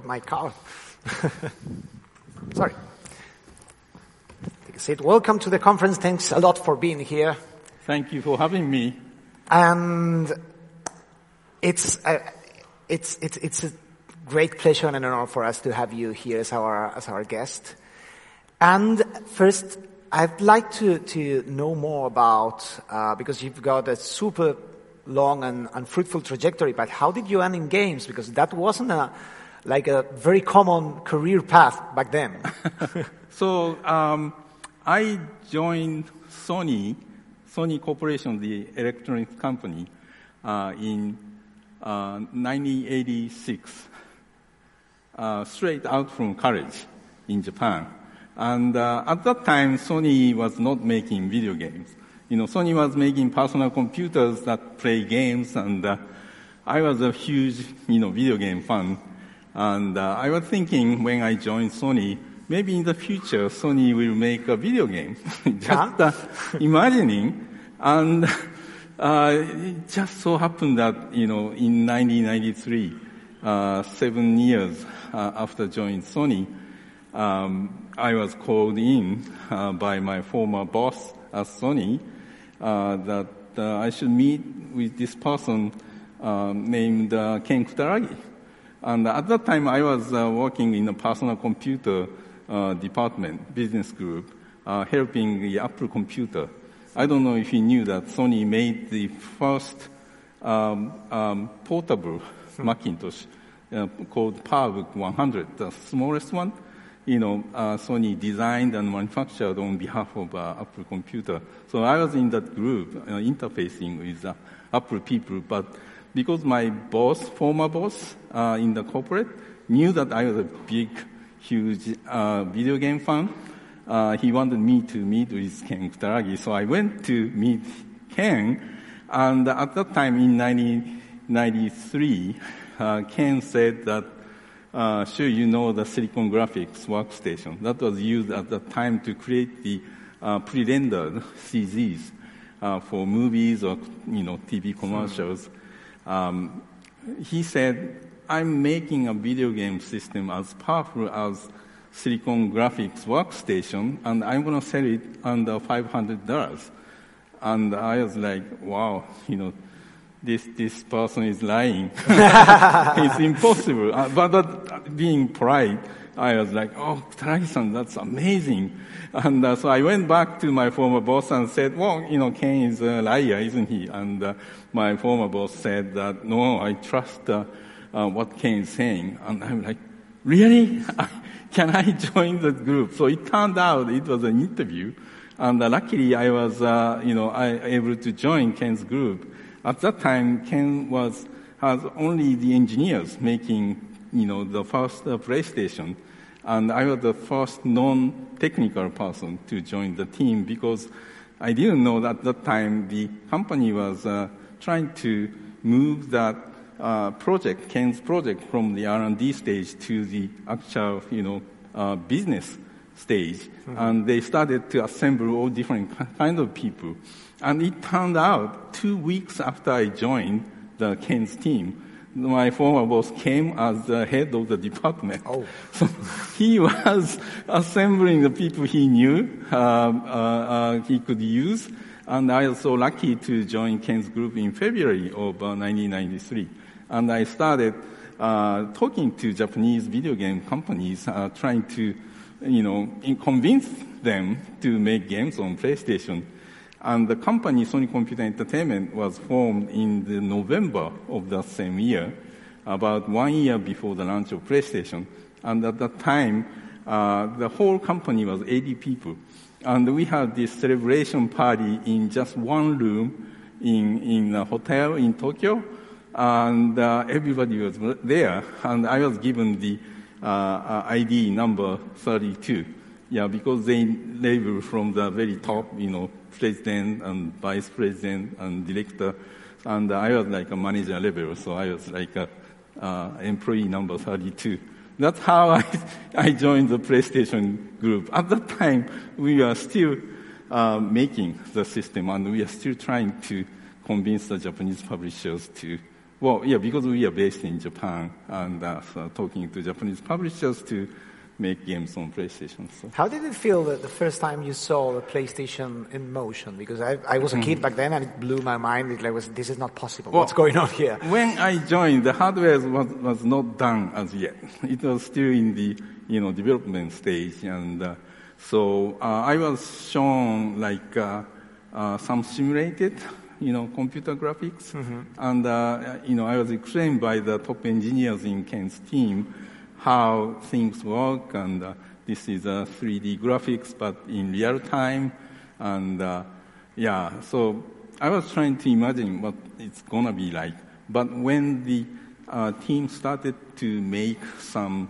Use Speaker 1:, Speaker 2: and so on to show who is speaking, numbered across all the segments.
Speaker 1: forgot my card. Sorry. Take a seat. Welcome to the conference. Thanks a lot for being here.
Speaker 2: Thank you for having me.
Speaker 1: And it's a, it's, it's, it's a great pleasure and an honor for us to have you here as our, as our guest. And first, I'd like to, to know more about, uh, because you've got a super long and, and fruitful trajectory, but how did you end in games? Because that wasn't a, like a very common career path back then.
Speaker 2: so, um, I joined Sony, Sony Corporation, the electronics company, uh, in uh, 1986, uh, straight out from college in Japan. And uh, at that time, Sony was not making video games. You know, Sony was making personal computers that play games, and uh, I was a huge, you know, video game fan. And uh, I was thinking when I joined Sony, maybe in the future Sony will make a video game. just uh, imagining, and uh, it just so happened that you know, in 1993, uh, seven years after joining Sony, um, I was called in uh, by my former boss at Sony uh, that uh, I should meet with this person named Ken Kutaragi. And at that time, I was working in a personal computer department, business group, helping the Apple computer. I don't know if you knew that Sony made the first um, um, portable Macintosh uh, called PowerBook 100, the smallest one you know, uh, Sony designed and manufactured on behalf of uh, Apple Computer. So I was in that group, uh, interfacing with uh, Apple people. But because my boss, former boss uh, in the corporate, knew that I was a big, huge uh, video game fan, he wanted me to meet with Ken Kutaragi. So I went to meet Ken, and at that time in 1993, Ken said that uh, sure you know the Silicon Graphics workstation. That was used at the time to create the uh, pre-rendered CGs uh, for movies or you know TV commercials. Um, he said, "I'm making a video game system as powerful as Silicon Graphics workstation, and I'm going to sell it under $500." And I was like, "Wow, you know." this, this person is lying. it's impossible. Uh, but, but being polite, I was like, oh, Taragi-san, that's amazing. And uh, so I went back to my former boss and said, well, you know, Ken is a liar, isn't he? And uh, my former boss said that, no, I trust uh, uh, what Ken is saying. And I'm like, really? Can I join the group? So it turned out it was an interview. And uh, luckily I was, you know, I, able to join Ken's group. At that time, Ken was has only the engineers making, you know, the first uh, PlayStation, and I was the first non-technical person to join the team because I didn't know that at that time the company was uh, trying to move that uh, project, Ken's project, from the R&D stage to the actual, you know, uh, business stage, mm-hmm. and they started to assemble all different kind of people. And it turned out two weeks after I joined the Ken's team, my former boss came as the head of the department.
Speaker 1: Oh.
Speaker 2: So he was assembling the people he knew uh, uh, uh, he could use. And I was so lucky to join Ken's group in February of 1993. Uh, and I started uh, talking to Japanese video game companies, uh, trying to, you know, convince them to make games on PlayStation. And the company, Sony Computer Entertainment, was formed in the November of that same year, about one year before the launch of PlayStation. And at that time, uh, the whole company was 80 people. And we had this celebration party in just one room in, in a hotel in Tokyo. And uh, everybody was there. And I was given the uh, uh ID number 32. Yeah, because they label from the very top, you know, president and vice president and director. And I was like a manager level, so I was like a uh, employee number 32. That's how I, I joined the PlayStation group. At that time, we are still uh, making the system, and we are still trying to convince the Japanese publishers to Well, yeah, because we are based in Japan and uh, so talking to Japanese publishers to make games on PlayStation. So.
Speaker 1: How did it feel the, the first time you saw the PlayStation in motion? Because I, I was a kid back then and it blew my mind. It like was, this is not possible.
Speaker 2: Well,
Speaker 1: What's going on here?
Speaker 2: When I joined, the hardware was, was not done as yet. It was still in the you know development stage, and uh, so uh, I was shown like uh, uh, some simulated you know computer graphics, and uh, you know I was explained by the top engineers in Ken's team how things work, and uh, this is a 3D graphics, but in real time, and uh, yeah, so I was trying to imagine what it's gonna be like. But when the uh, team started to make some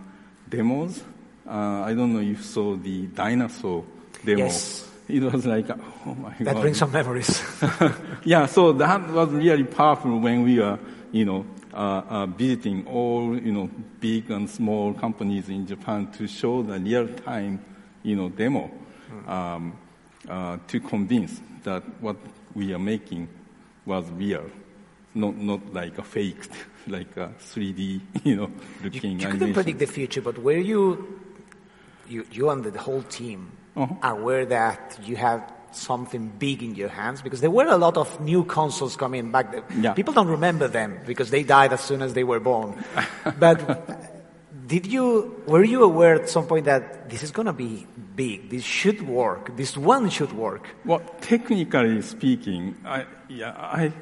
Speaker 2: demos, uh, I don't know if you saw the dinosaur demo.
Speaker 1: Yes.
Speaker 2: It was like, oh my god.
Speaker 1: That brings some memories.
Speaker 2: yeah, so that was really powerful when we were, you know, uh, uh, visiting all, you know, big and small companies in Japan to show the real-time, you know, demo um, uh, to convince that what we are making was real, not not like a faked, like a 3D, you know,
Speaker 1: you,
Speaker 2: looking
Speaker 1: you couldn't predict the future, but were you, you, you and the whole team
Speaker 2: Uh-huh.
Speaker 1: aware that you had something big in your hands? Because there were a lot of new consoles coming back. then.
Speaker 2: Yeah.
Speaker 1: People don't remember them because they died as soon as they were born. but did you, were you aware at some point that this is going to be big? This should work. This one should work.
Speaker 2: Well, technically speaking, I, yeah, I,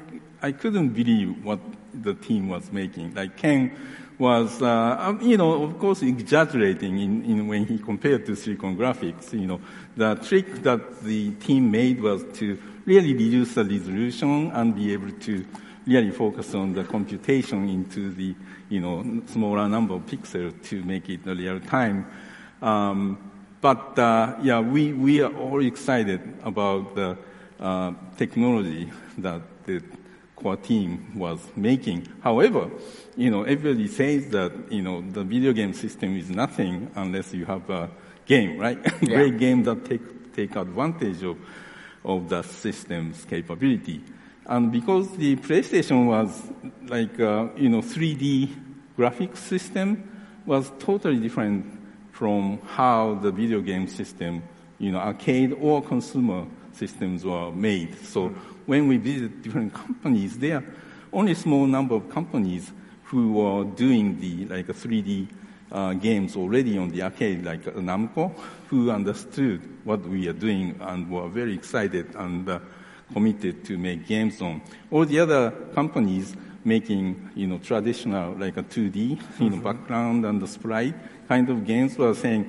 Speaker 2: I couldn't believe what the team was making. Like Ken was, uh, um, you know, of course exaggerating in, in when he compared to Silicon Graphics. You know, the trick that the team made was to really reduce the resolution and be able to really focus on the computation into the, you know, smaller number of pixels to make it real time. Um, but uh, yeah, we, we are all excited about the uh, technology that the core team was making. However, you know, everybody says that you know the video game system is nothing unless you have a game, right?
Speaker 1: Yeah.
Speaker 2: Great game that take take advantage of of the system's capability. And because the PlayStation was like uh, you know 3D graphics system was totally different from how the video game system, you know, arcade or consumer systems were made. So when we visit different companies, there are only a small number of companies who were doing the like 3D uh, games already on the arcade, like Namco, who understood what we are doing and were very excited and uh, committed to make games on. All the other companies making, you know, traditional like a 2D, you know, background and the sprite kind of games were saying,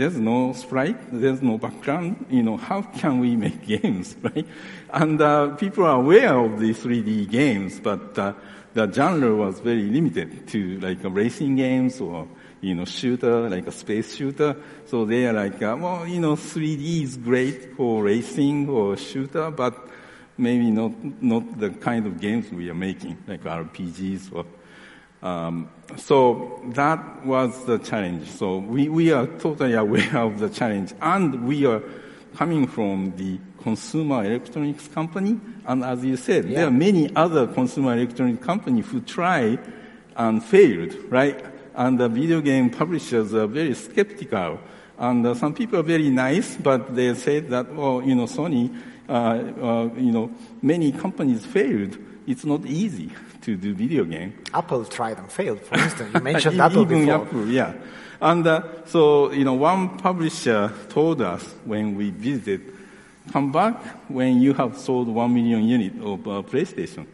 Speaker 2: there's no sprite, there's no background, you know, how can we make games, right? And uh, people are aware of the 3D games, but uh, the genre was very limited to like racing games or, you know, shooter, like a space shooter. So they are like, uh, well, you know, 3D is great for racing or shooter, but maybe not, not the kind of games we are making, like RPGs or um, so that was the challenge. So we, we are totally aware of the challenge and we are coming from the consumer electronics company. And as you said, there are many other consumer electronics companies who tried and failed, right? And the video game publishers are very skeptical. And uh, some people are very nice, but they said that, well, you know, Sony, uh, uh, you know, many companies failed. It's not easy to do video game.
Speaker 1: Apple tried and failed, for instance. You mentioned Apple
Speaker 2: Even
Speaker 1: before.
Speaker 2: Apple, yeah. And uh, so, you know, one publisher told us when we visited, come back when you have sold one million units of uh, PlayStation.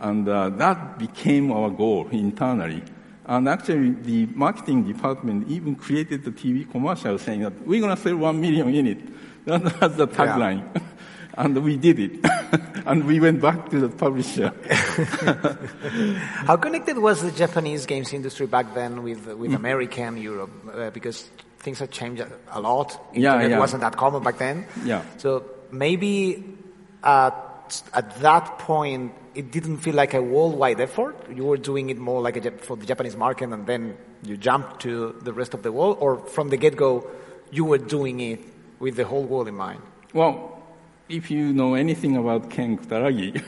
Speaker 2: And uh, that became our goal internally. And actually, the marketing department even created the TV commercial saying that we're going to sell one million units. That was the tagline. and we did it. and we went back to the publisher.
Speaker 1: How connected was the Japanese games industry back then with with American Europe? Uh, because things have changed a- lot.
Speaker 2: Yeah,
Speaker 1: Internet
Speaker 2: yeah.
Speaker 1: wasn't that common back then.
Speaker 2: Yeah.
Speaker 1: So maybe at at that point it didn't feel like a worldwide effort. You were doing it more like a, for the Japanese market, and then you jumped to the rest of the world. Or from the get go, you were doing it with the whole world in mind.
Speaker 2: Well, if you know anything about Ken Kutaragi,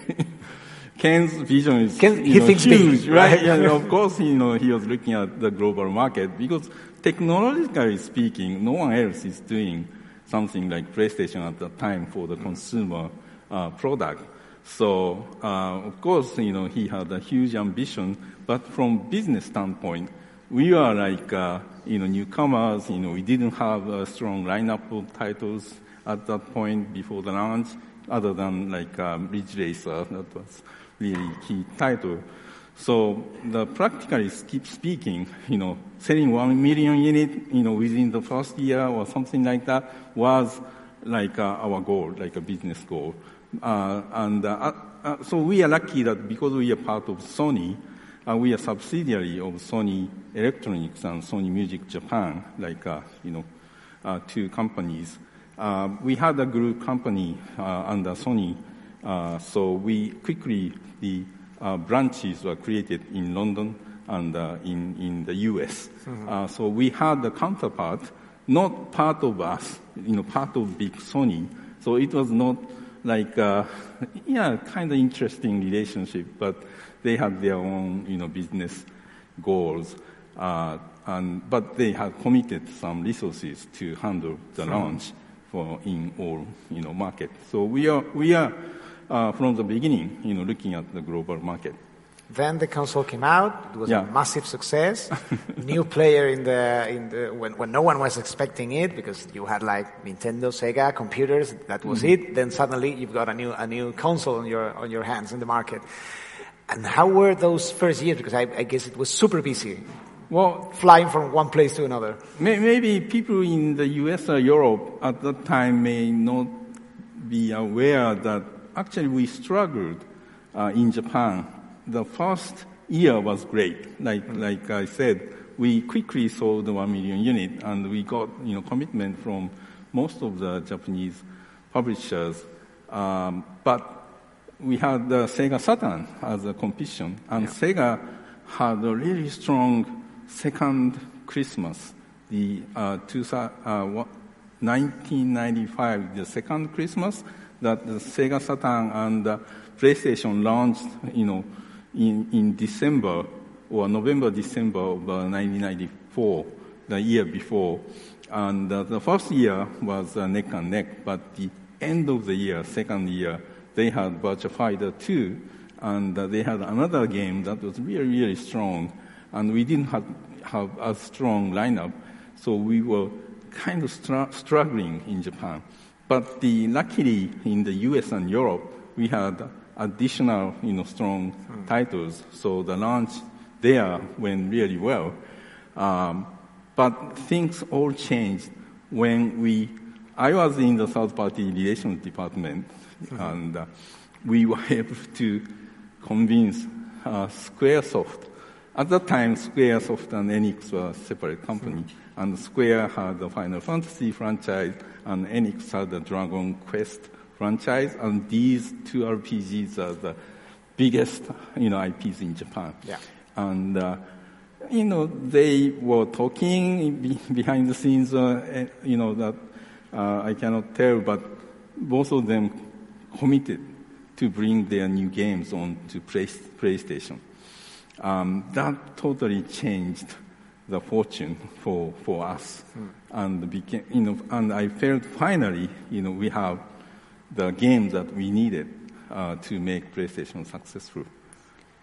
Speaker 2: Ken's vision is
Speaker 1: Ken- he
Speaker 2: know,
Speaker 1: thinks big,
Speaker 2: huge, right?
Speaker 1: right?
Speaker 2: And of course, you know, he was looking at the global market because technologically speaking, no one else is doing something like PlayStation at the time for the consumer uh, product. So, uh, of course, you know, he had a huge ambition, but from business standpoint, we are like, uh, you know, newcomers, you know, we didn't have a strong lineup of titles at that point before the launch, other than like um, Ridge Racer, that was really key title. So the practically keep speaking, you know, selling one million unit, you know, within the first year or something like that was like uh, our goal, like a business goal. Uh, and uh, uh, so we are lucky that because we are part of Sony, uh, we are subsidiary of Sony Electronics and Sony Music Japan, like uh, you know, uh, two companies. Uh, we had a group company uh, under Sony, uh, so we quickly the uh, branches were created in London and uh, in in the U.S. Uh, so we had the counterpart, not part of us, you know, part of big Sony. So it was not like uh, yeah, kind of interesting relationship, but they had their own you know business goals. Uh, and, but they had committed some resources to handle the launch for in all you know market. So we are we are uh, from the beginning you know looking at the global market.
Speaker 1: Then the console came out. It was
Speaker 2: Yeah.
Speaker 1: a massive success. New player in the in the when, when no one was expecting it because you had like Nintendo, Sega, computers. That was
Speaker 2: Mm-hmm.
Speaker 1: it. Then suddenly you've got a new a new console on your on your hands in the market. And how were those first years? Because I, I guess it was super busy,
Speaker 2: Well,
Speaker 1: flying from one place to another.
Speaker 2: May- Maybe people in the US or Europe at that time may not be aware that actually we struggled uh, in Japan. The first year was great. Like, like I said, we quickly sold one million unit and we got, you know, commitment from most of the Japanese publishers. Um, but we had the Sega Saturn as a competition, and Sega had a really strong second Christmas, the uh, uh, 1995, the second Christmas, that the Sega Saturn and the PlayStation launched, you know, in, in December or November, December of uh, 1994, the year before. And uh, the first year was uh, neck and neck, but the end of the year, second year, they had Virtua Fighter 2, and uh, they had another game that was really, really strong, and we didn't have, have a strong lineup, so we were kind of str- struggling in Japan. But the, luckily, in the US and Europe, we had additional, you know, strong titles, so the launch there went really well. Um, but things all changed when we, I was in the third party relations department and uh, we were able to convince uh, Squaresoft. At that time, Squaresoft and Enix were a separate company and Square had the Final Fantasy franchise and Enix had the Dragon Quest franchise and these two RPGs are the biggest, you know, IPs in Japan.
Speaker 1: Yeah.
Speaker 2: And, uh, you know, they were talking behind the scenes, uh, eh, you know, that uh, I cannot tell, but both of them committed to bring their new games on to Play- PlayStation. Um, that totally changed the fortune for, for us. And became, you know, and I felt finally, you know, we have the games that we needed uh, to make PlayStation successful.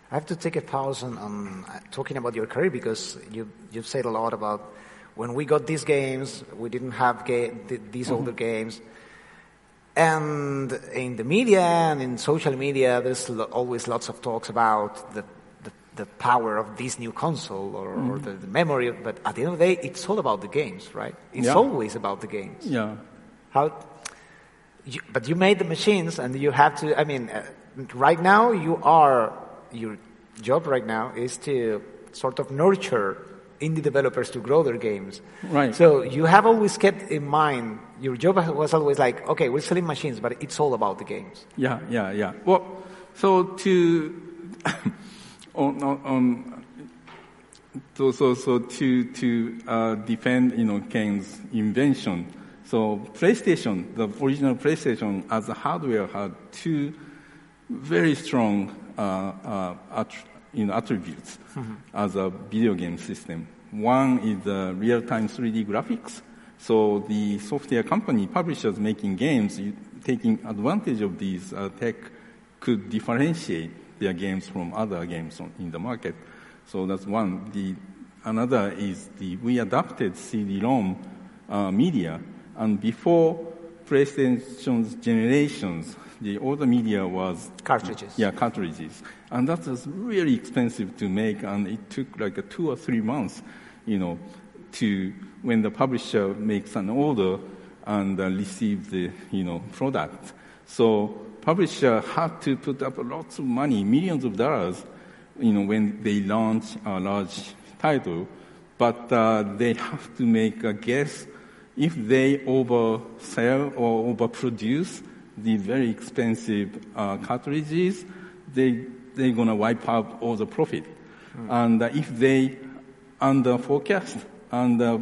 Speaker 1: I have to take a pause on, on talking about your career because you, you've said a lot about when we got these games, we didn't have ga- th- these older games. And in the media and in social media, there's lo- always lots of talks about the, the, power of this new console or, or the, the memory. But at the end of the day, it's all about the games, right? It's
Speaker 2: Yeah.
Speaker 1: always about the games.
Speaker 2: Yeah.
Speaker 1: How, you, but you made the machines and you have to, I mean, uh, right now you are, your job right now is to sort of nurture indie developers to grow their games.
Speaker 2: Right.
Speaker 1: So you have always kept in mind, your job was always like, okay, we're selling machines, but it's all about the games.
Speaker 2: Yeah, yeah, yeah. Well, so to on, on, on so so so to to uh, defend you know Ken's invention. So PlayStation, the original PlayStation as a hardware had two very strong uh, uh, attr- you know, attributes as a video game system. One is the real-time 3D graphics. So the software company, publishers making games, you- taking advantage of these uh, tech could differentiate their games from other games on, in the market. So that's one. The another is the we adapted CD-ROM uh, media, and before PlayStation's generations, the older media was
Speaker 1: Cartridges.
Speaker 2: Yeah, cartridges, and that was really expensive to make, and it took like a two or three months, you know, to when the publisher makes an order and uh, receive the you know product. So publisher had to put up lots of money, millions of dollars, you know, when they launch a large title, but uh, they have to make a guess if they oversell or overproduce the very expensive uh, cartridges, they they're gonna wipe out all the profit. And uh, if they under forecast and uh,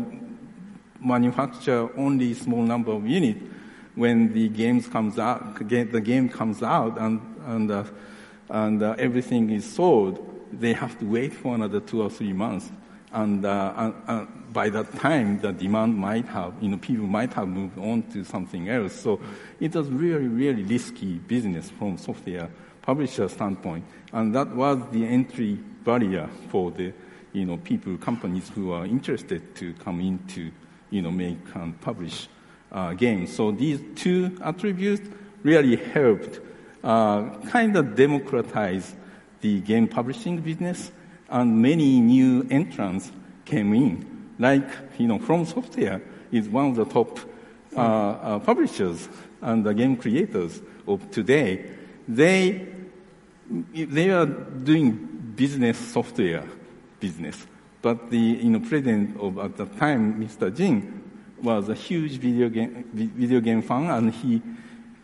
Speaker 2: manufacture only small number of units, when the games comes out, the game comes out and and uh, and uh, everything is sold, they have to wait for another two or three months. And, uh, and, by that time, the demand might have, you know, people might have moved on to something else. So it was really, really risky business from software publisher standpoint. And that was the entry barrier for the, you know, people, companies who are interested to come into, you know, make and publish uh, games. So these two attributes really helped uh, kind of democratize the game publishing business, and many new entrants came in. Like, you know, From Software is one of the top uh, uh, publishers and the game creators of today. They they are doing business software business, but the you know president of at the time, Mr. Jin, was a huge video game video game fan, and he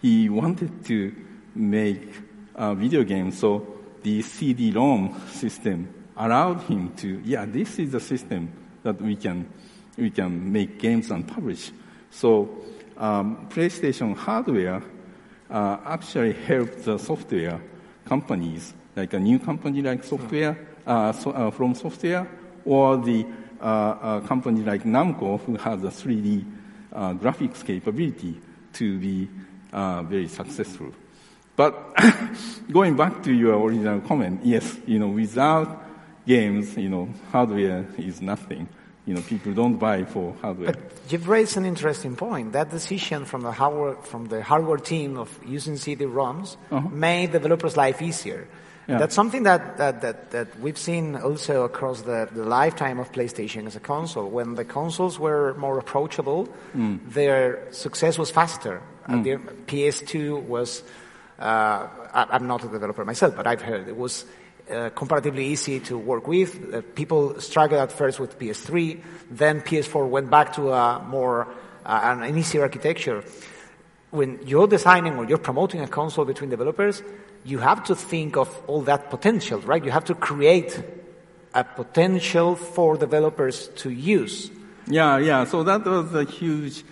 Speaker 2: he wanted to make a video game. So the CD-ROM system allowed him to yeah, this is the system that we can we can make games and publish. So um, PlayStation hardware uh, actually helped the software companies, like a new company like software, uh, so, uh, from software, or the uh, uh, company like Namco who has a 3D uh, graphics capability to be uh, very successful. But going back to your original comment, yes, you know, without games, you know, hardware is nothing. You know, people don't buy for hardware.
Speaker 1: But you've raised an interesting point. That decision from the hardware, from the hardware team of using CD-ROMs made developers' life easier.
Speaker 2: Yeah.
Speaker 1: That's something that, that, that, that we've seen also across the, the lifetime of PlayStation as a console. When the consoles were more approachable, their success was faster. And their PS2 was, uh, I, I'm not a developer myself, but I've heard it was uh, comparatively easy to work with. Uh, people struggled at first with PS3, then PS4 went back to a more uh, an easier architecture. When you're designing or you're promoting a console between developers, you have to think of all that potential, right? You have to create a potential for developers to use.
Speaker 2: Yeah, yeah. So that was a huge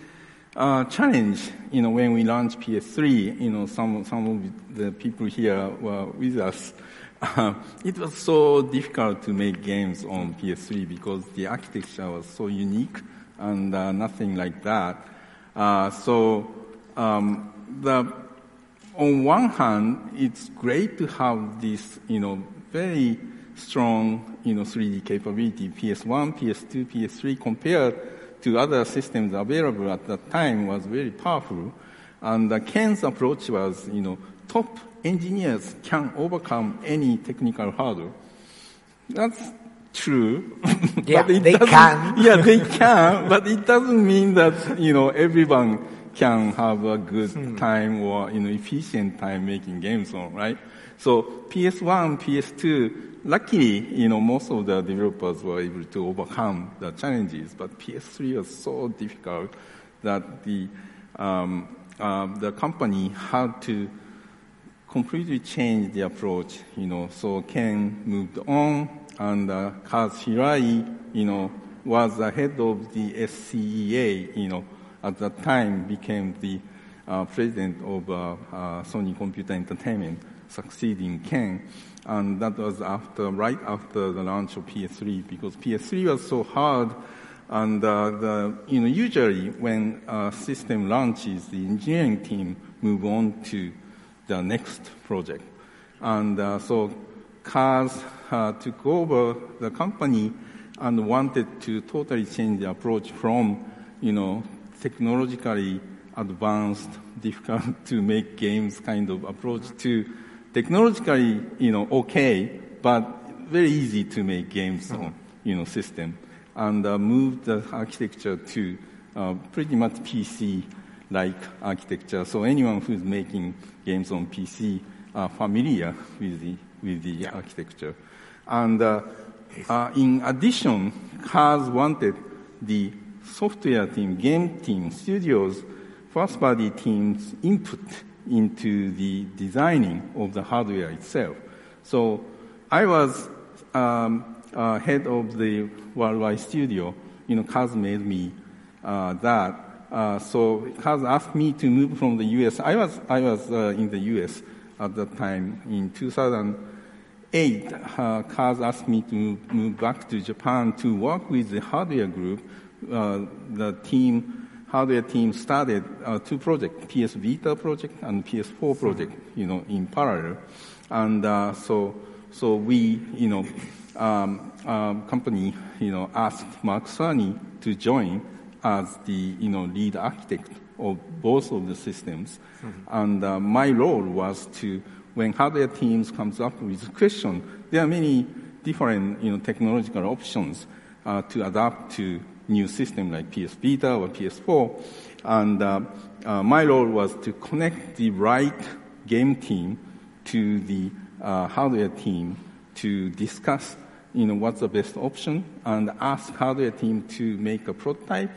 Speaker 2: uh, challenge. You know, when we launched PS3, you know, some some of the people here were with us. Uh, it was so difficult to make games on PS3 because the architecture was so unique and uh, nothing like that. Uh, so um, the on one hand, it's great to have this, you know, very strong, you know, 3D capability, PS1, PS2, PS3, compared to other systems available at that time was very powerful. And uh, Ken's approach was, you know, top engineers can overcome any technical hurdle. That's true.
Speaker 1: Yeah,
Speaker 2: but it
Speaker 1: they can.
Speaker 2: Yeah, they can, but it doesn't mean that, you know, everyone can have a good
Speaker 1: Hmm.
Speaker 2: time or, you know, efficient time making games on, right? So PS1, PS2, luckily, you know, most of the developers were able to overcome the challenges, but PS3 was so difficult that the, um, uh, the company had to completely change the approach, you know. So Ken moved on, and uh, Kaz Hirai, you know, was the head of the SCEA, you know, at that time became the uh, president of uh, uh, Sony Computer Entertainment. succeeding Ken. And that was after, right after the launch of PS3 because PS3 was so hard and uh, the, you know, usually when a system launches, the engineering team move on to the next project. And uh, so Kaz uh, took over the company and wanted to totally change the approach from, you know, technologically advanced, difficult to make games kind of approach to technologically, you know, okay, but very easy to make games on, you know, system and uh, moved the architecture to uh, pretty much PC-like architecture. So anyone who's making games on PC are familiar with the with the yeah. architecture. And uh, uh, in addition, Kaz wanted the software team, game team, studios, first-party teams input into the designing of the hardware itself. So I was um, uh, head of the worldwide studio. You know, Kaz made me uh, that. Uh, so Kaz asked me to move from the U.S. I was I was uh, in the U.S. at that time in 2008. Uh, Kaz asked me to move, back to Japan to work with the hardware group. Uh, the team hardware team started uh, two projects, PS Vita project and PS4 project, you know, in parallel. And uh, so, so we, you know, um, um, company, you know, asked Mark Cerny to join as the, you know, lead architect of both of the systems. Mm-hmm. And uh, my role was to, when hardware teams comes up with a question, there are many different, you know, technological options uh, to adapt to new system like PS Vita or PS4. And uh, uh, my role was to connect the right game team to the uh, hardware team to discuss, you know, what's the best option and ask hardware team to make a prototype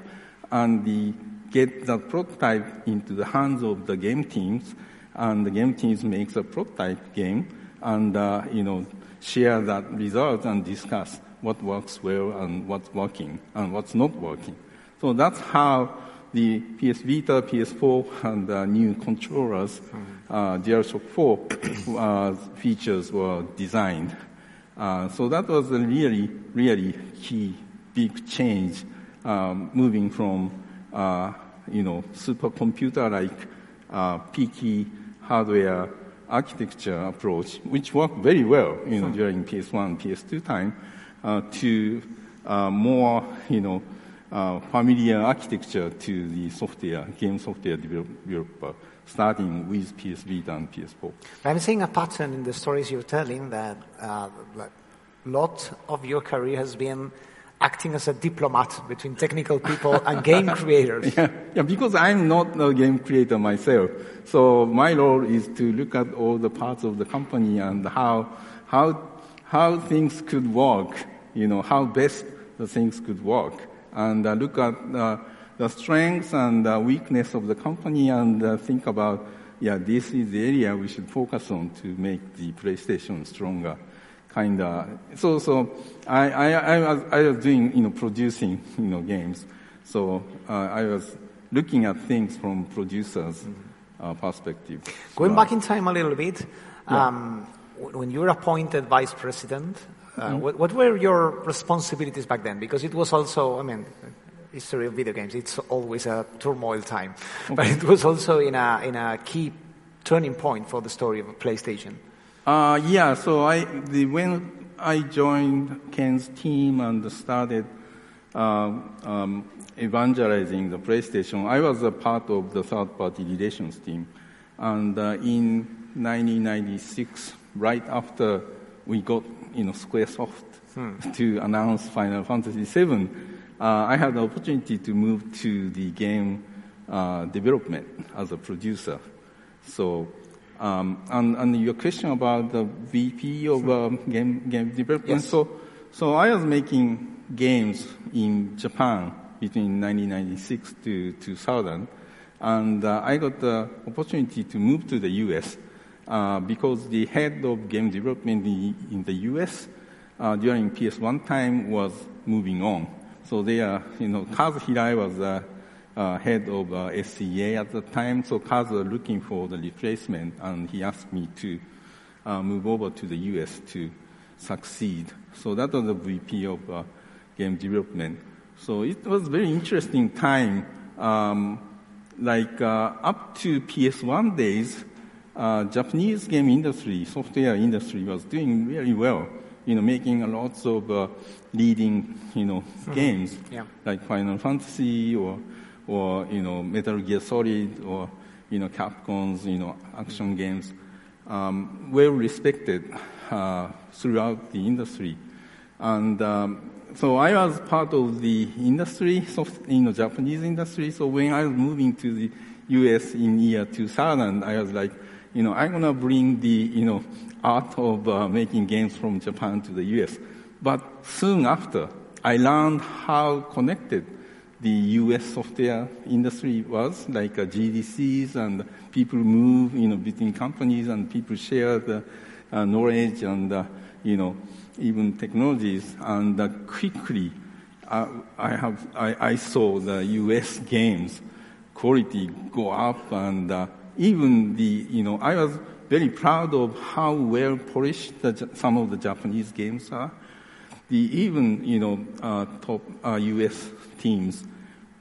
Speaker 2: and the, get that prototype into the hands of the game teams and the game teams makes a prototype game and, uh, you know, share that result and discuss what works well and what's working and what's not working. So that's how the PS Vita, PS4, and the new controllers, uh, DualShock 4 uh, features were designed. Uh, so that was a really, really key, big change, um, moving from, uh, you know, supercomputer-like uh, peaky hardware architecture approach, which worked very well, you know, during PS1, PS2 time, to uh, more, you know, uh, familiar architecture to the software, game software developer, starting with PS Vita and PS4.
Speaker 1: I'm seeing a pattern in the stories you're telling that a lot of your career has been acting as a diplomat between technical people and game creators.
Speaker 2: Yeah, yeah, because I'm not a game creator myself. So my role is to look at all the parts of the company and how, how, how things could work, you know, how best the things could work. And uh, look at uh, the strengths and uh, weakness of the company and uh, think about, yeah, this is the area we should focus on to make the PlayStation stronger kind of. So, so I, I, I, was, I was doing, you know, producing, you know, games. So uh, I was looking at things from producers' uh, perspective.
Speaker 1: Going back in time a little bit, yeah. um, when you were appointed vice president, uh, what, what, were your responsibilities back then? Because it was also, I mean, history of video games, it's always a turmoil time. Okay. But it was also in a, in a key turning point for the story of PlayStation.
Speaker 2: Uh, yeah, so I, the, when I joined Ken's team and started uh, um, evangelizing the PlayStation, I was a part of the third party relations team. And uh, in 1996, right after we got you know, Squaresoft hmm. to announce Final Fantasy VII, uh, I had the opportunity to move to the game uh, development as a producer. So um, and, and, your question about the VP of um, game, game development. Yes. So, so I was making games in Japan between 1996 to 2000, and uh, I got the opportunity to move to the US uh, because the head of game development in, in the US uh, during PS1 time was moving on. So they are, you know, Kaz Hirai was uh, uh, head of uh, SCA at the time, so Kaz was looking for the replacement, and he asked me to uh, move over to the US to succeed. So that was the VP of uh, game development. So it was very interesting time. Um, like uh, up to PS1 days, uh, Japanese game industry, software industry was doing really well. You know, making a lots of uh, leading, you know, mm-hmm. games
Speaker 1: yeah.
Speaker 2: like Final Fantasy or, or you know, Metal Gear Solid or you know, Capcom's you know action games, um, well respected uh, throughout the industry, and um, so I was part of the industry, soft, you know, Japanese industry. So when I was moving to the U.S. in year 2000, I was like, you know, I'm gonna bring the, you know, art of uh, making games from Japan to the U.S. But soon after, I learned how connected the U.S. software industry was, like uh, GDCs and people move, you know, between companies and people share the uh, knowledge and, uh, you know, even technologies. And uh, quickly, uh, I have, I, I, saw the U.S. games quality go up and even the, you know, I was very proud of how well polished the, some of the Japanese games are. The even, you know, top U.S. teams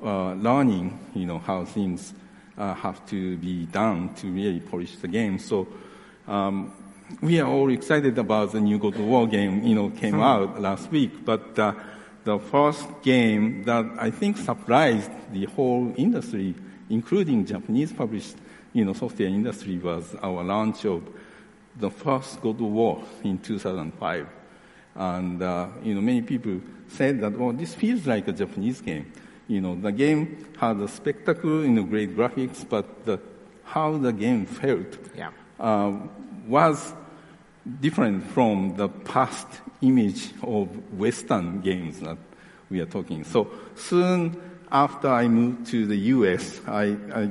Speaker 2: uh, learning, you know, how things uh, have to be done to really polish the game. So um, we are all excited about the new God of War game, you know, came hmm. out last week. But uh, the first game that I think surprised the whole industry, including Japanese published, you know, software industry, was our launch of the first God of War in 2005. And, uh, you know, many people said that, well, this feels like a Japanese game you know, the game had a spectacle, you know, great graphics, but the, how the game felt
Speaker 1: yeah.
Speaker 2: uh, was different from the past image of Western games that we are talking. So soon after I moved to the U.S., I, I,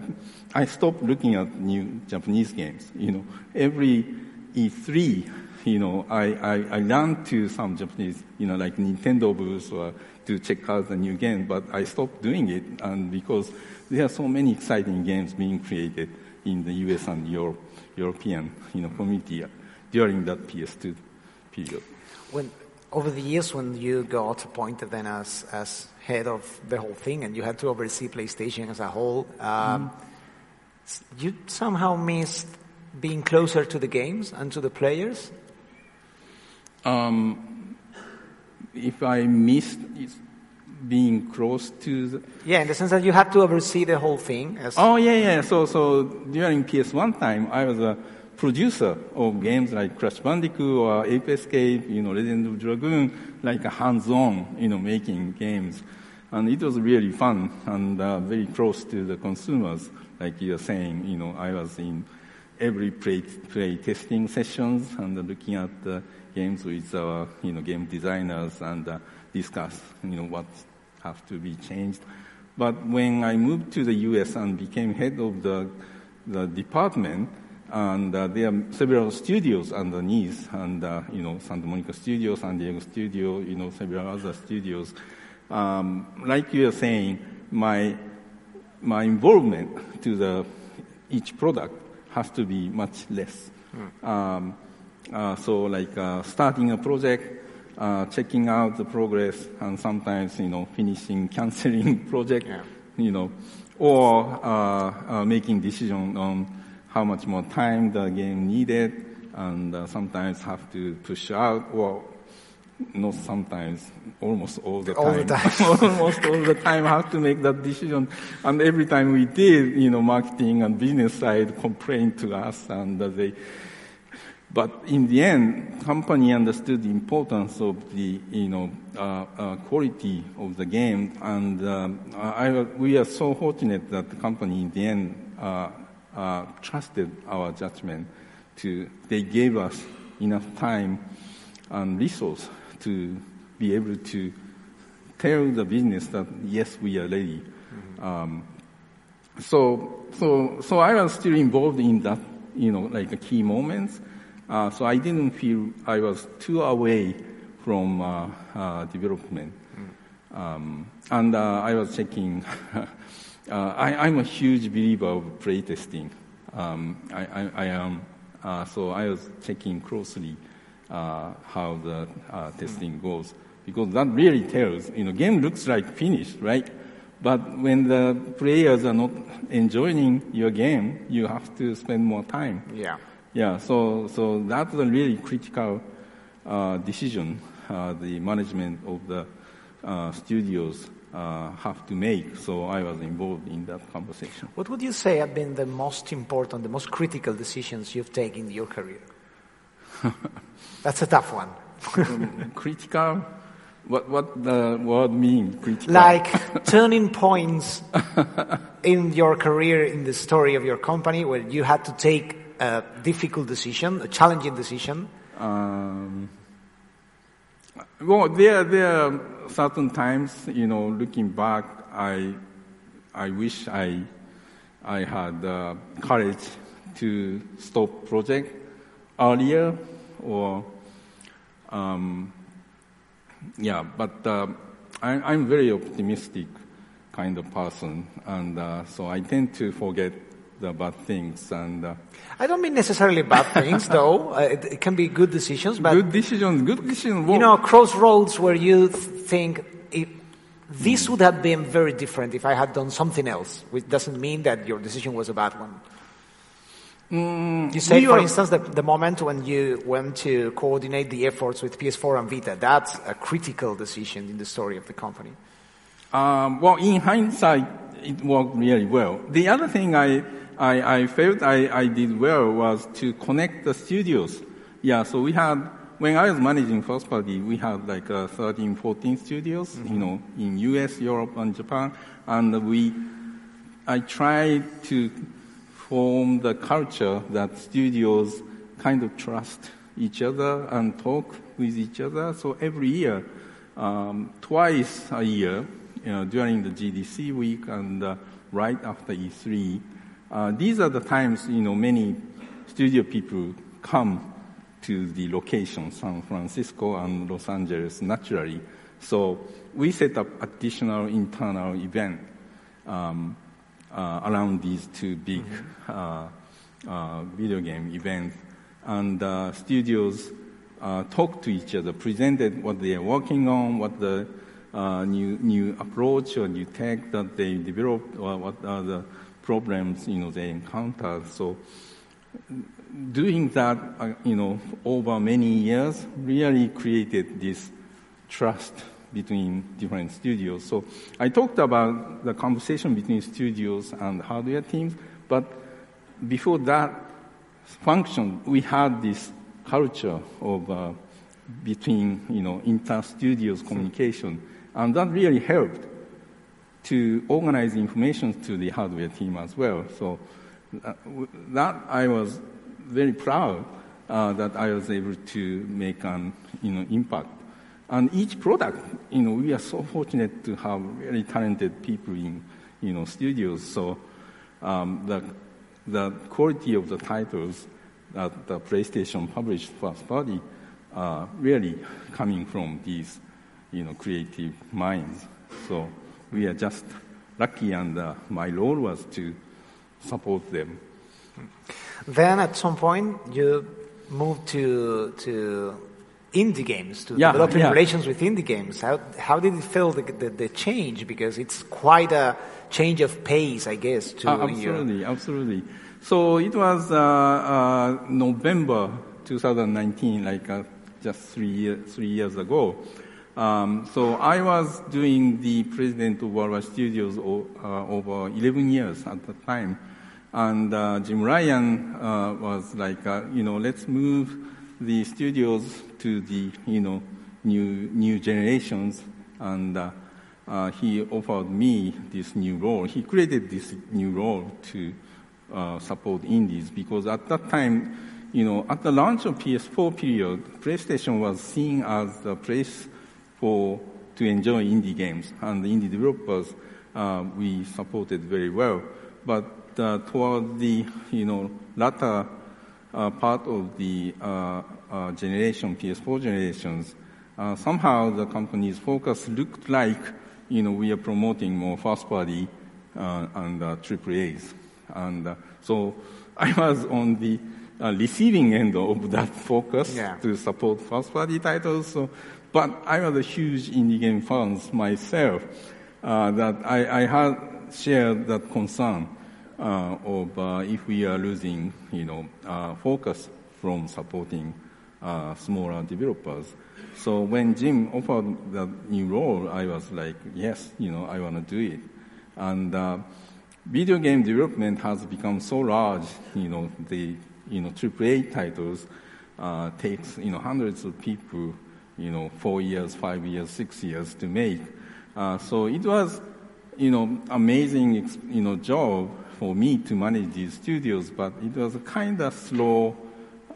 Speaker 2: I stopped looking at new Japanese games. You know, every E3, you know, I, I, I learned to some Japanese, you know, like Nintendo booths or to check out the new game, but I stopped doing it and because there are so many exciting games being created in the US and Europe, European you know, community during that PS2 period.
Speaker 1: When, over the years when you got appointed then as, as head of the whole thing and you had to oversee PlayStation as a whole, um, mm. You somehow missed being closer to the games and to the players?
Speaker 2: Um, if I missed being close to the
Speaker 1: yeah in the sense that you had to oversee the whole thing
Speaker 2: oh yeah yeah. So so during ps1 time i was a producer of games like crash bandicoot or ape escape you know legend of dragoon like a hands-on you know making games. And it was really fun and uh, very close to the consumers like you're saying you know i was in every play, play testing sessions and looking at the games with our, you know, game designers and uh, discuss, you know, what have to be changed. But when I moved to the U.S. and became head of the, the department, and uh, there are several studios underneath, and uh, you know, Santa Monica Studio, San Diego Studio, you know, several other studios. Um, like you are saying, my my involvement to the each product has to be much less. Mm. Um, uh, so like uh, starting a project, uh, checking out the progress, and sometimes you know finishing, canceling project, yeah. you know, or uh, uh, making decision on how much more time the game needed, and uh, sometimes have to push out or not sometimes, almost all the
Speaker 1: all
Speaker 2: time.
Speaker 1: The time.
Speaker 2: almost all the time have to make that decision. And every time we did, you know, marketing and business side complained to us and they, but in the end, company understood the importance of the, you know, uh, uh, quality of the game, and uh, I, we are so fortunate that the company in the end uh, uh, trusted our judgment. To they gave us enough time and resource to be able to tell the business that yes, we are ready. Mm-hmm. Um, so, so, so I was still involved in that, you know, like key moments. Uh, so I didn't feel I was too away from uh, uh, development. Um, and uh, I was checking. Uh, I, am a huge believer of playtesting. Um, I, I, I, am Uh, so I was checking closely how the uh, testing goes because that really tells, you know, game looks like finished, right? But when the players are not enjoying your game, you have to spend more time.
Speaker 1: Yeah.
Speaker 2: Yeah, so, so that's a really critical uh, decision uh, the management of the uh, studios uh, have to make. So I was involved in that conversation.
Speaker 1: What would you say have been the most important, the most critical decisions you've taken in your career? That's a tough one.
Speaker 2: um, critical? What what the word mean? Critical?
Speaker 1: Like turning points in your career, in the story of your company, where you had to take a difficult decision, a challenging decision.
Speaker 2: Um, well, there there are certain times, you know, looking back, I I wish I I had uh, courage to stop project earlier or um, yeah, but uh, I, am very optimistic kind of person, and uh, so I tend to forget the bad things. And uh,
Speaker 1: I don't mean necessarily bad things, though. Uh, it, it, can be good decisions, but
Speaker 2: good decisions, good decisions.
Speaker 1: You know, crossroads where you think this mm. would have been very different if I had done something else, which doesn't mean that your decision was a bad one.
Speaker 2: Mm,
Speaker 1: you say, for instance, the, the moment when you went to coordinate the efforts with PS4 and Vita, that's a critical decision in the story of the company.
Speaker 2: Um, well, in hindsight, it worked really well. The other thing I, I, I felt I, I did well was to connect the studios. Yeah, so we had, when I was managing First Party, we had like uh, 13, 14 studios, mm-hmm. you know, in US, Europe, and Japan, and we, I tried to form the culture that studios kind of trust each other and talk with each other. So every year, um, twice a year, you know, during the GDC week and uh, right after E3, uh, these are the times, you know, many studio people come to the location, San Francisco and Los Angeles, naturally. So we set up additional internal event. Um, uh, around these two big mm-hmm. uh, uh, video game events. And studios talked to each other, presented what they are working on, what the new new approach or new tech that they developed, or what are the problems you know they encounter. So doing that, uh, you know, over many years really created this trust between different studios. So I talked about the conversation between studios and hardware teams, but before that function, we had this culture of uh, between you know inter-studios communication, and that really helped to organize information to the hardware team as well. So uh, that I was very proud uh, that I was able to make an you know impact and each product, you know, we are so fortunate to have very talented people in, you know, studios. So um, the the quality of the titles that the PlayStation published first party are really coming from these, you know, creative minds. So we are just lucky, and uh, my role was to support them.
Speaker 1: Then at some point you moved to to indie games, to
Speaker 2: yeah,
Speaker 1: developing
Speaker 2: yeah.
Speaker 1: relations with indie games. How, how did it feel the, the, the, change? Because it's quite a change of pace, I guess. To
Speaker 2: uh, absolutely, your... absolutely. So it was uh, uh, November 2019, like uh, just three, year, three years ago. Um, so I was doing the president of Worldwide Studios o- uh, over 11 years at the time. And uh, Jim Ryan was like, you know, let's move the studios to the you know new new generations, and uh, uh, he offered me this new role. He created this new role to uh, support indies because at that time, you know, at the launch of PS4 period, PlayStation was seen as the place for to enjoy indie games, and the indie developers uh, we supported very well. But uh, toward the you know latter part of the uh, uh, generation, PS4 generations, somehow the company's focus looked like, you know, we are promoting more first party and uh, AAAs. And so I was on the uh, receiving end of that focus
Speaker 1: Yeah.
Speaker 2: to support first-party titles. So, but I was a huge indie game fan myself. Uh, that I, I had shared that concern uh, of uh, if we are losing, you know, uh, focus from supporting uh, smaller developers. So when Jim offered the new role, I was like, yes, you know, I want to do it. And uh, video game development has become so large, you know, the you know AAA titles uh, takes you know hundreds of people, you know, four years, five years, six years to make. Uh, so it was, you know, amazing, you know, job for me to manage these studios, but it was a kind of slow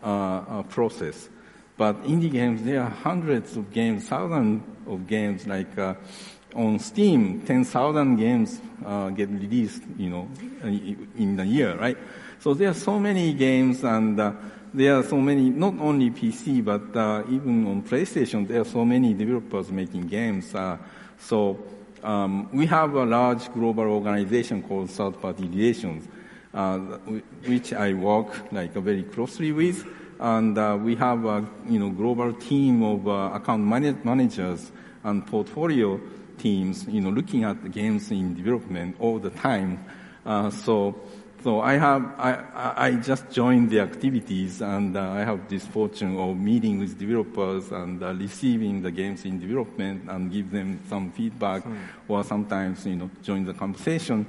Speaker 2: uh, uh, process. But indie games, there are hundreds of games, thousands of games, like uh, on Steam, 10,000 games uh, get released, you know, in a year, right? So there are so many games and uh, there are so many, not only PC, but uh, even on PlayStation, there are so many developers making games. Uh, so um, we have a large global organization called Third Party Relations, uh, which I work like very closely with, and uh, we have a you know global team of uh, account manage- managers and portfolio teams, you know, looking at the games in development all the time. Uh, so. So I have, I, I just joined the activities and uh, I have this fortune of meeting with developers and uh, receiving the games in development and give them some feedback or sometimes, you know, join the conversation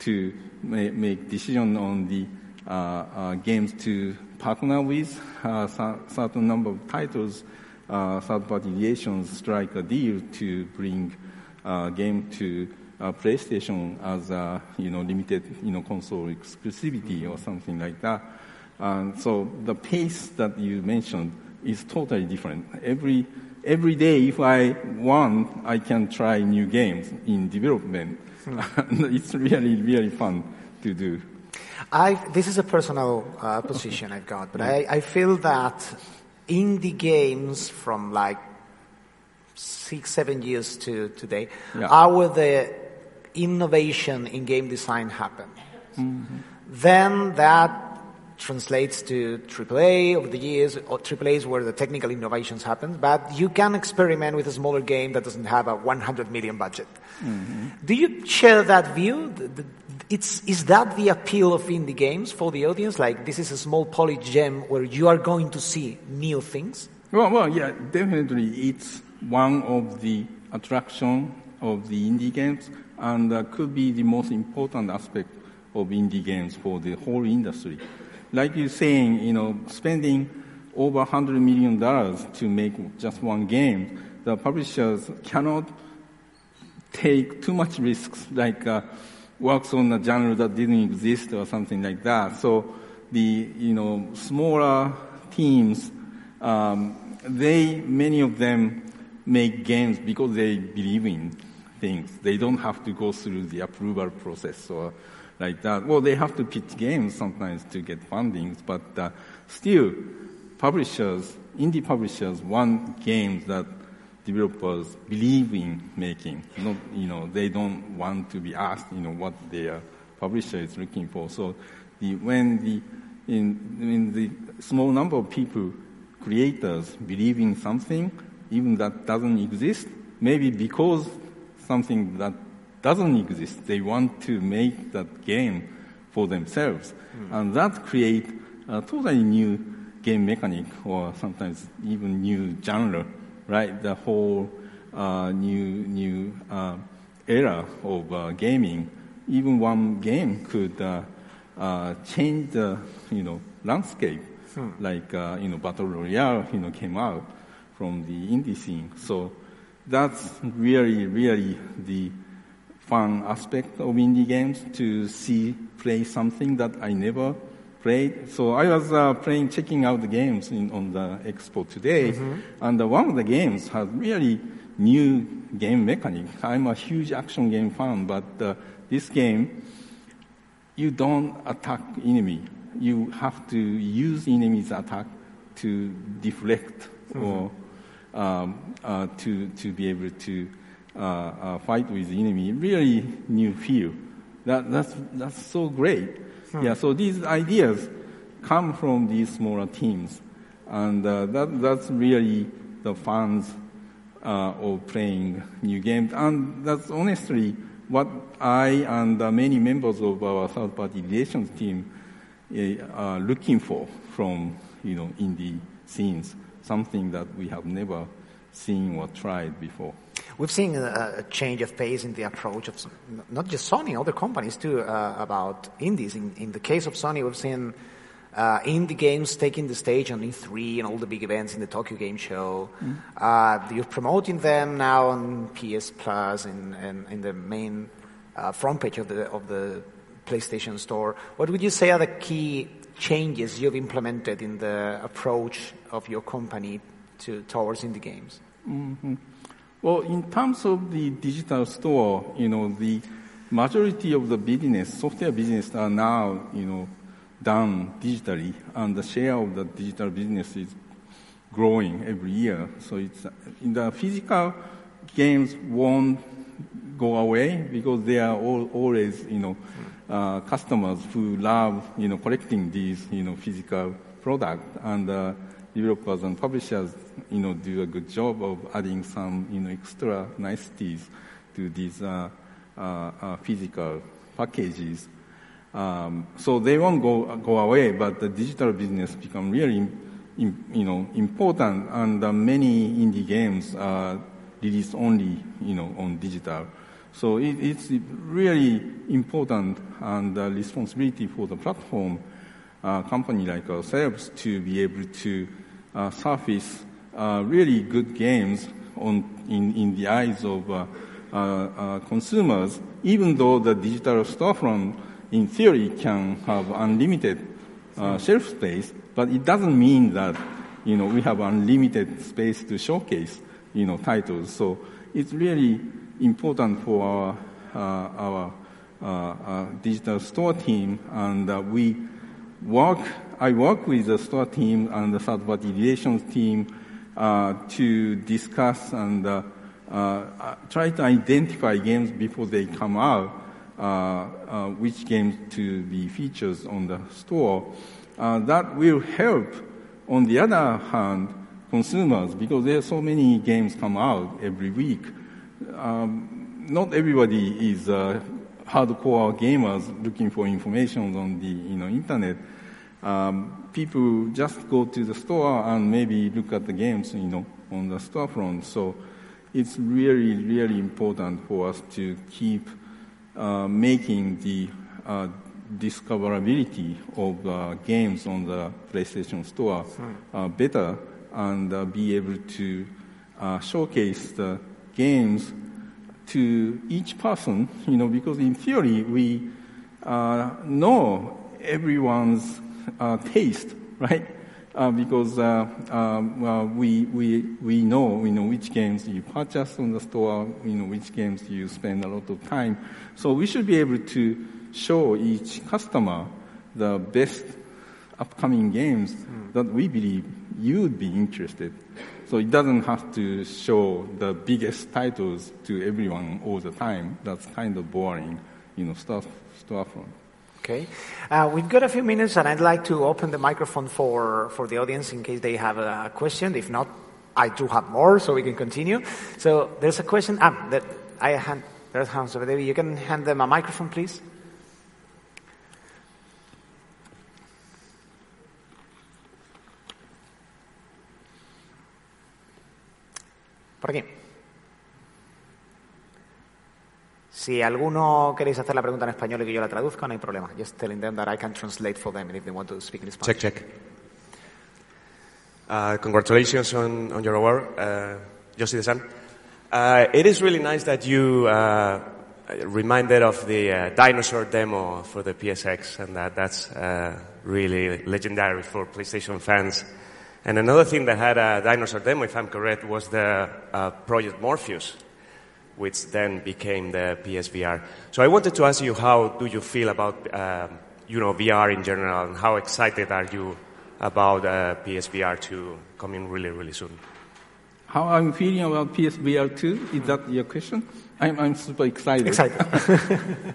Speaker 2: to ma- make decision on the uh, uh, games to partner with. Uh, cer- certain number of titles, uh, third-party relations strike a deal to bring uh, game to uh, PlayStation as a you know limited you know console exclusivity or something like that. And so the pace that you mentioned is totally different. Every every day, if I want, I can try new games in development. it's really really fun to do.
Speaker 1: I, this is a personal uh, position I've got, but I, I feel that indie games from like six, seven years to today
Speaker 2: Yeah.
Speaker 1: are the innovation in game design happen.
Speaker 2: Mm-hmm.
Speaker 1: Then that translates to AAA over the years, or AAA is where the technical innovations happen, but you can experiment with a smaller game that doesn't have a 100 million budget. Do you share that view? It's, is that the appeal of indie games for the audience? Like this is a small polished gem where you are going to see new things?
Speaker 2: Well, well, yeah, definitely it's one of the attraction of the indie games and uh, could be the most important aspect of indie games for the whole industry. Like you're saying, you know, spending over $100 million to make just one game, the publishers cannot take too much risks, like uh, works on a genre that didn't exist or something like that. So the you know smaller teams, um, they many of them make games because they believe in things. They don't have to go through the approval process or like that. Well, they have to pitch games sometimes to get fundings, but uh, still, publishers, indie publishers want games that developers believe in making. Not, you know, they don't want to be asked, you know, what their publisher is looking for. So the, when the, in, in the small number of people, creators believe in something, even that doesn't exist, maybe because something that doesn't exist, they want to make that game for themselves. And that create a totally new game mechanic or sometimes even new genre, right? The whole uh, new new uh, era of uh, gaming. Even one game could uh, uh, change the you know landscape, like uh, you know battle royale you know came out from the indie scene. So that's really really the fun aspect of indie games to see play something that I never played. So I was uh, playing, checking out the games in, on the expo today, and uh, one of the games has really new game mechanic. I'm a huge action game fan, but uh, this game, you don't attack enemy. You have to use enemy's attack to deflect or um, uh, to to be able to uh, uh, fight with the enemy. Really new feel. That that's that's so great. Yeah. So these ideas come from these smaller teams. And uh, that, that's really the fans uh, of playing new games. And that's honestly what I and many members of our third-party relations team uh, are looking for from, you know, indie scenes, something that we have never seen or tried before.
Speaker 1: We've seen a, a, change of pace in the approach of not just Sony, other companies too, uh, about indies. In, in, the case of Sony, we've seen uh, indie games taking the stage on E3 and all the big events in the Tokyo Game Show. Mm. Uh, you're promoting them now on PS Plus and, and in the main uh, front page of the of the PlayStation Store. What would you say are the key changes you've implemented in the approach of your company to towards indie games?
Speaker 2: Mm-hmm. Well, in terms of the digital store, you know, the majority of the business, software business are now, you know, done digitally, and the share of the digital business is growing every year. So it's in the physical games won't go away because they are all, always, you know, uh, customers who love, you know, collecting these, you know, physical product and uh, developers and publishers, you know, do a good job of adding some, you know, extra niceties to these uh, uh, uh physical packages. Um, so they won't go go away, but the digital business become really, in, you know, important, and uh, many indie games are released only, you know, on digital. So it, it's really important and uh, responsibility for the platform uh, company like ourselves to be able to uh, surface uh, really good games on in, in the eyes of uh, uh, consumers, even though the digital storefront in theory can have unlimited shelf space, but it doesn't mean that you know we have unlimited space to showcase you know titles. So it's really important for our, uh, our uh, uh, digital store team, and uh, we work. I work with the store team and the third-party relations team uh, to discuss and uh, try to identify games before they come out, which games to be features on the store. that will help. On the other hand, consumers, because there are so many games come out every week, um, not everybody is uh, hardcore gamers looking for information on the you know internet. Um, people just go to the store and maybe look at the games you know on the storefront. So it's really really important for us to keep uh, making the uh, discoverability of uh, games on the PlayStation Store uh, better and uh, be able to uh, showcase the games to each person, you know, because in theory we uh, know everyone's uh, taste, right? Uh, because uh, um, we, we, we know, you know which games you purchase on the store, you know which games you spend a lot of time. So we should be able to show each customer the best upcoming games mm. that we believe you would be interested. So it doesn't have to show the biggest titles to everyone all the time. That's kind of boring, you know, stuff, storefront.
Speaker 1: Okay. Uh, we've got a few minutes and I'd like to open the microphone for, for the audience in case they have a question. If not, I do have more so we can continue. So there's a question. Ah, that I hand, there's hands over there. You can hand them a microphone, please. Por aquí. Si alguno queréis hacer la pregunta en español y que yo la traduzca, no hay problema. Just telling them that I can translate for them if they want to speak in Spanish.
Speaker 3: Check, check. Uh, congratulations on, your award, uh, Yoshi San. Uh, it is really nice that you uh, reminded of the uh, dinosaur demo for the PSX, and that that's really legendary for PlayStation fans. And another thing that had a dinosaur demo, if I'm correct, was the uh, Project Morpheus, which then became the PSVR. So I wanted to ask you, how do you feel about, uh, you know, VR in general, and how excited are you about uh, PSVR 2 coming really, really soon?
Speaker 2: How I'm feeling about PSVR 2? Is that your question? I'm, I'm super excited.
Speaker 1: Excited.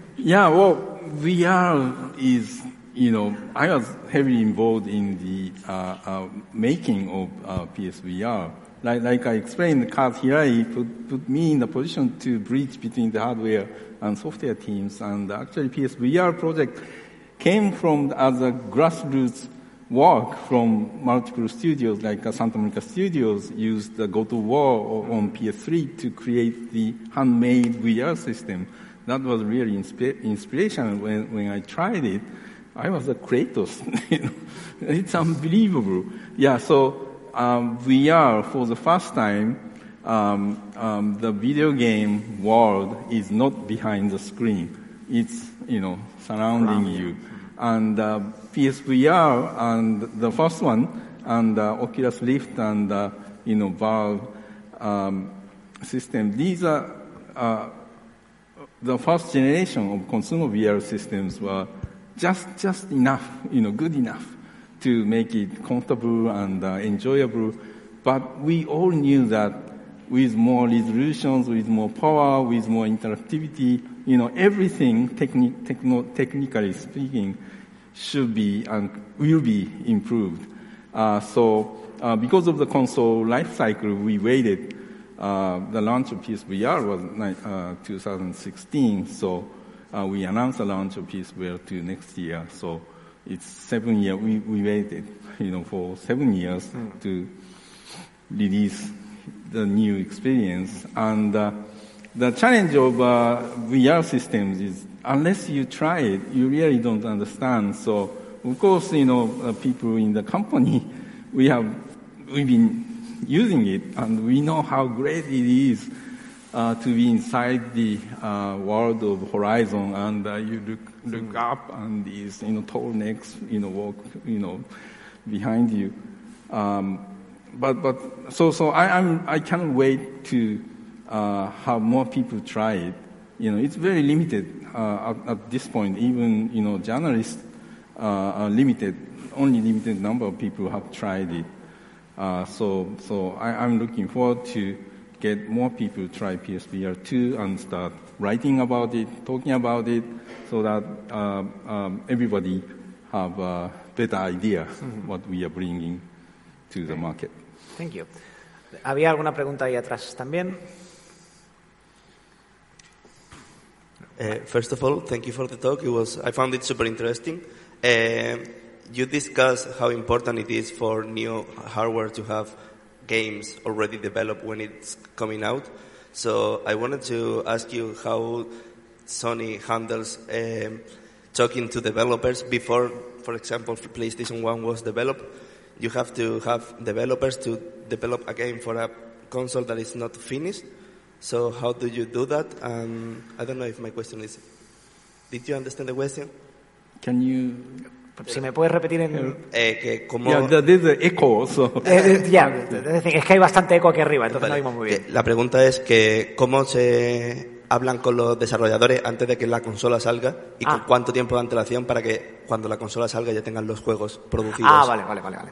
Speaker 2: yeah, well, VR is you know, I was heavily involved in the uh, uh, making of uh, PSVR. Like, like I explained, Kaz Hirai put, put me in the position to bridge between the hardware and software teams. And actually, PSVR project came from as a grassroots work from multiple studios, like uh, Santa Monica Studios used the God of War on PS3 to create the handmade VR system. That was really insp- inspiration when, when I tried it. I was a Kratos. it's unbelievable. Yeah, so um, VR for the first time, um, um, the video game world is not behind the screen. It's you know surrounding you, and uh, PSVR and the first one and uh, Oculus Rift and uh, you know Valve um, system. These are uh, the first generation of consumer VR systems were just just enough, you know, good enough to make it comfortable and uh, enjoyable. But we all knew that with more resolutions, with more power, with more interactivity, you know, everything techni- techno- technically speaking should be and will be improved. Uh, so uh, because of the console life cycle, we waited. Uh, the launch of PSVR was uh, 2016, so uh, we announced the launch of PSVR to next year. So it's seven years. We, we waited, you know, for seven years mm. to release the new experience. And uh, the challenge of uh, VR systems is unless you try it, you really don't understand. So, of course, you know, uh, people in the company, we have, we've been using it and we know how great it is uh, to be inside the uh, world of Horizon and uh, you look, look up and these, you know, tall necks, you know, walk, you know, behind you. Um, but, but, so, so I, I'm, I can't wait to uh, have more people try it. You know, it's very limited uh, at, at, this point. Even you know, journalists uh, are limited. Only limited number of people have tried it. Uh, so, so I, am looking forward to get more people to try PSVR 2 and start writing about it, talking about it, so that uh, um, everybody have a better idea mm-hmm. what we are bringing to the market.
Speaker 1: Thank you. ¿Había alguna pregunta ahí atrás también?
Speaker 4: Uh, first of all, thank you for the talk. It was, I found it super interesting. Uh, you discussed how important it is for new hardware to have games already developed when it's coming out. So I wanted to ask you how Sony handles um, talking to developers before, for example, PlayStation 1 was developed. You have to have developers to develop a game for a console that is not finished. So how do you do that? And I don't know if my question is, did you understand the question?
Speaker 2: Can you
Speaker 1: si me puedes repetir en...
Speaker 4: Eh, que como...
Speaker 2: Yeah, echo, so.
Speaker 1: eh, yeah, es que hay bastante eco aquí arriba, entonces vale. no oímos muy bien.
Speaker 4: La pregunta es que cómo se hablan con los desarrolladores antes de que la consola salga y ah. con cuánto tiempo de antelación para que cuando la consola salga ya tengan los juegos producidos.
Speaker 1: Ah, vale, vale, vale. vale.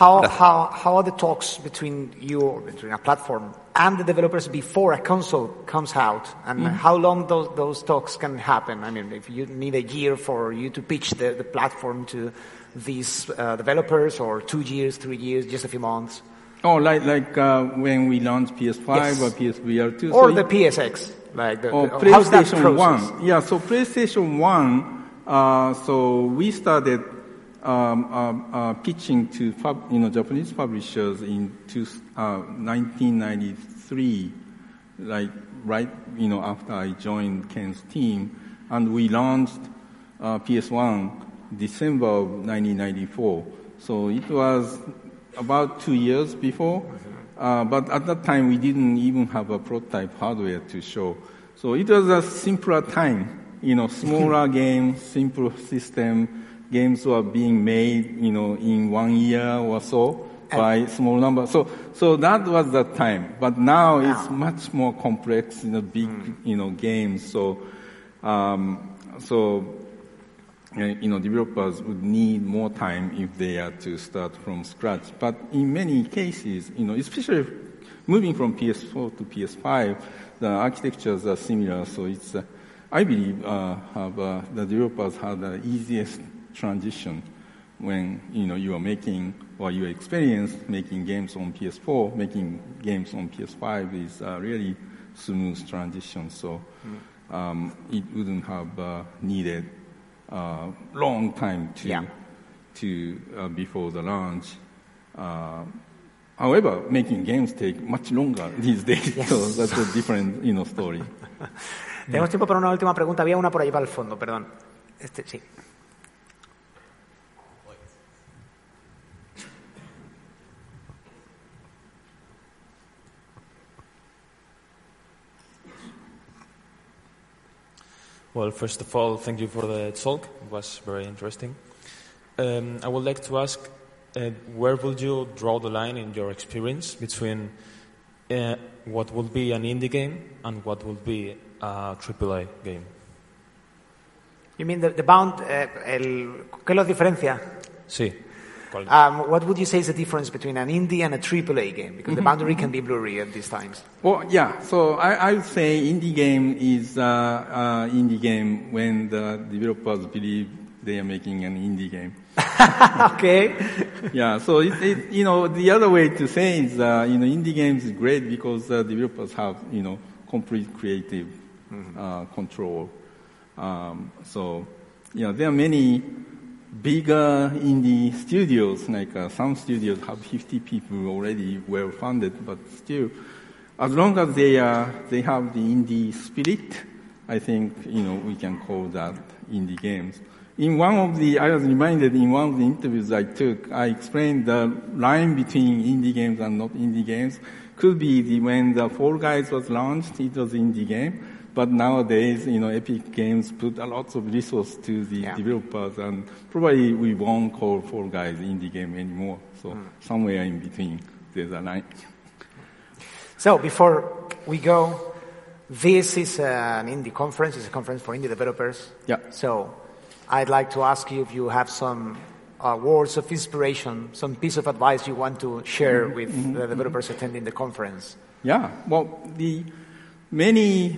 Speaker 1: How, how, how are the talks between you, between a platform and the developers before a console comes out? And mm. how long those, those talks can happen? I mean, if you need a year for you to pitch the, the platform to these uh, developers or two years, three years, just a few months?
Speaker 2: Oh, like, like uh, when we launched PS5 yes. or PSVR 2.
Speaker 1: Or so the PSX. Like the,
Speaker 2: oh, the, PlayStation 1. Yeah, so PlayStation 1, uh, so we started um, uh, uh, pitching to pub, you know, Japanese publishers in two, 1993, uh, like right you know, after I joined Ken's team. And we launched uh, PS1 December of 1994. So it was about two years before. Uh, but at that time, we didn't even have a prototype hardware to show. So it was a simpler time, you know, smaller games, simple system. Games were being made, you know, in one year or so by small number. So, so that was the time. But now it's much more complex, you know, big, mm. you know, games. So, um, so you know, developers would need more time if they are to start from scratch. But in many cases, you know, especially moving from PS4 to PS5, the architectures are similar. So it's, uh, I believe, uh, have, uh, the developers have the easiest transition when you know you are making or you experience making games on PS4, making games on PS5 is a really smooth transition. So um, it wouldn't have uh, needed a long time to
Speaker 1: Yeah.
Speaker 2: to uh, before the launch. Uh, however, making games take much longer these days, so that's a different you know story.
Speaker 1: Tenemos tiempo para una última pregunta. Había una por ahí para el fondo, perdón. Este, sí.
Speaker 5: Well, first of all, thank you for the talk. It was very interesting. Um, I would like to ask, uh, where would you draw the line in your experience between uh, what would be an indie game and what would be a AAA game?
Speaker 1: You mean the, the bound, eh, el, ¿qué los diferencia?
Speaker 5: Sí. ¿Cuál?
Speaker 1: Um, what would you say is the difference between an indie and a AAA game? Because the boundary can be blurry at these times.
Speaker 2: Well, yeah. So I, I would say indie game is uh, uh, indie game when the developers believe they are making an indie game.
Speaker 1: okay.
Speaker 2: yeah. So it, it, you know the other way to say is uh, you know indie games is great because uh, developers have you know complete creative uh, control. Um, so you know there are many bigger indie studios like uh, some studios have 50 people already well funded, but still as long as they are they have the indie spirit, I think you know we can call that indie games. In one of the, I was reminded in one of the interviews I took, I explained the line between indie games and not indie games could be the, when the Fall Guys was launched, it was indie game. But nowadays, you know, Epic Games put a lot of resource to the
Speaker 1: Yeah.
Speaker 2: developers, and probably we won't call Fall Guys indie game anymore. So hmm. somewhere in between, there's a line.
Speaker 1: So before we go, this is an indie conference. It's a conference for indie developers.
Speaker 2: Yeah.
Speaker 1: So I'd like to ask you if you have some uh, words of inspiration, some piece of advice you want to share mm-hmm. with mm-hmm. the developers mm-hmm. attending the conference.
Speaker 2: Yeah, well, the many,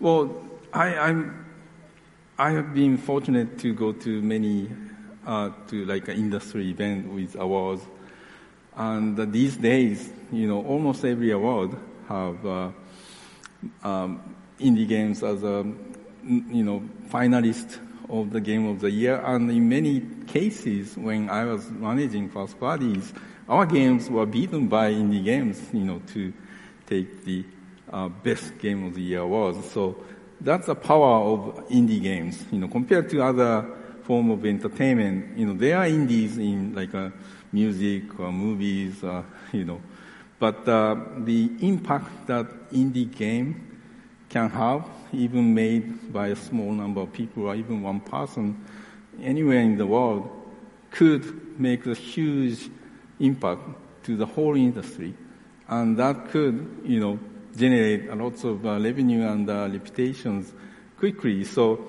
Speaker 2: well, I, I'm, I have been fortunate to go to many, uh, to like an industry event with awards, and these days, you know, almost every award have uh, um, indie games as a, you know, finalist of the game of the year, and in many cases, when I was managing first parties, our games were beaten by indie games, you know, to take the uh, best game of the year awards. So that's the power of indie games, you know, compared to other form of entertainment. You know, there are indies in like uh, music or movies, uh, you know, but uh, the impact that indie game can have, even made by a small number of people or even one person anywhere in the world, could make a huge impact to the whole industry. And that could, you know, generate a lot of uh, revenue and uh, reputations quickly. So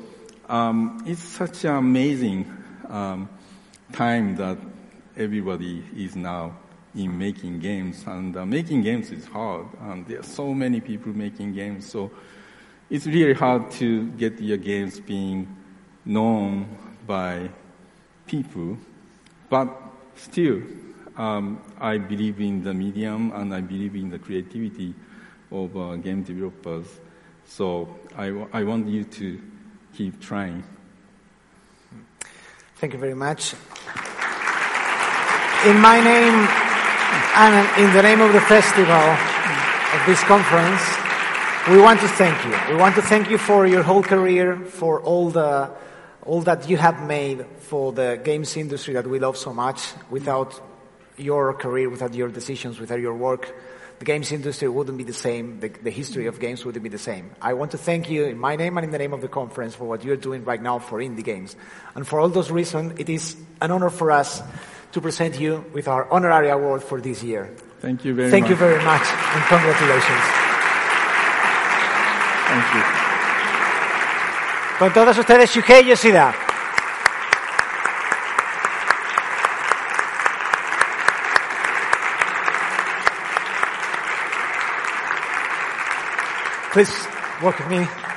Speaker 2: um, it's such an amazing um, time that everybody is now in making games. And uh, making games is hard, and there are so many people making games. So it's really hard to get your games being known by people. But still, um, I believe in the medium and I believe in the creativity of uh, game developers. So I, I want you to keep trying.
Speaker 1: Thank you very much. In my name and in the name of the festival of this conference, we want to thank you. We want to thank you for your whole career, for all the all that you have made for the games industry that we love so much. Without your career, without your decisions, without your work, the games industry wouldn't be the same. The, the history of games wouldn't be the same. I want to thank you in my name and in the name of the conference for what you're doing right now for indie games. And for all those reasons, it is an honor for us to present you with our honorary award for this year.
Speaker 2: Thank you very
Speaker 1: Thank
Speaker 2: much.
Speaker 1: Thank you very much and congratulations.
Speaker 2: Thank you.
Speaker 1: Con todos ustedes. Please with me.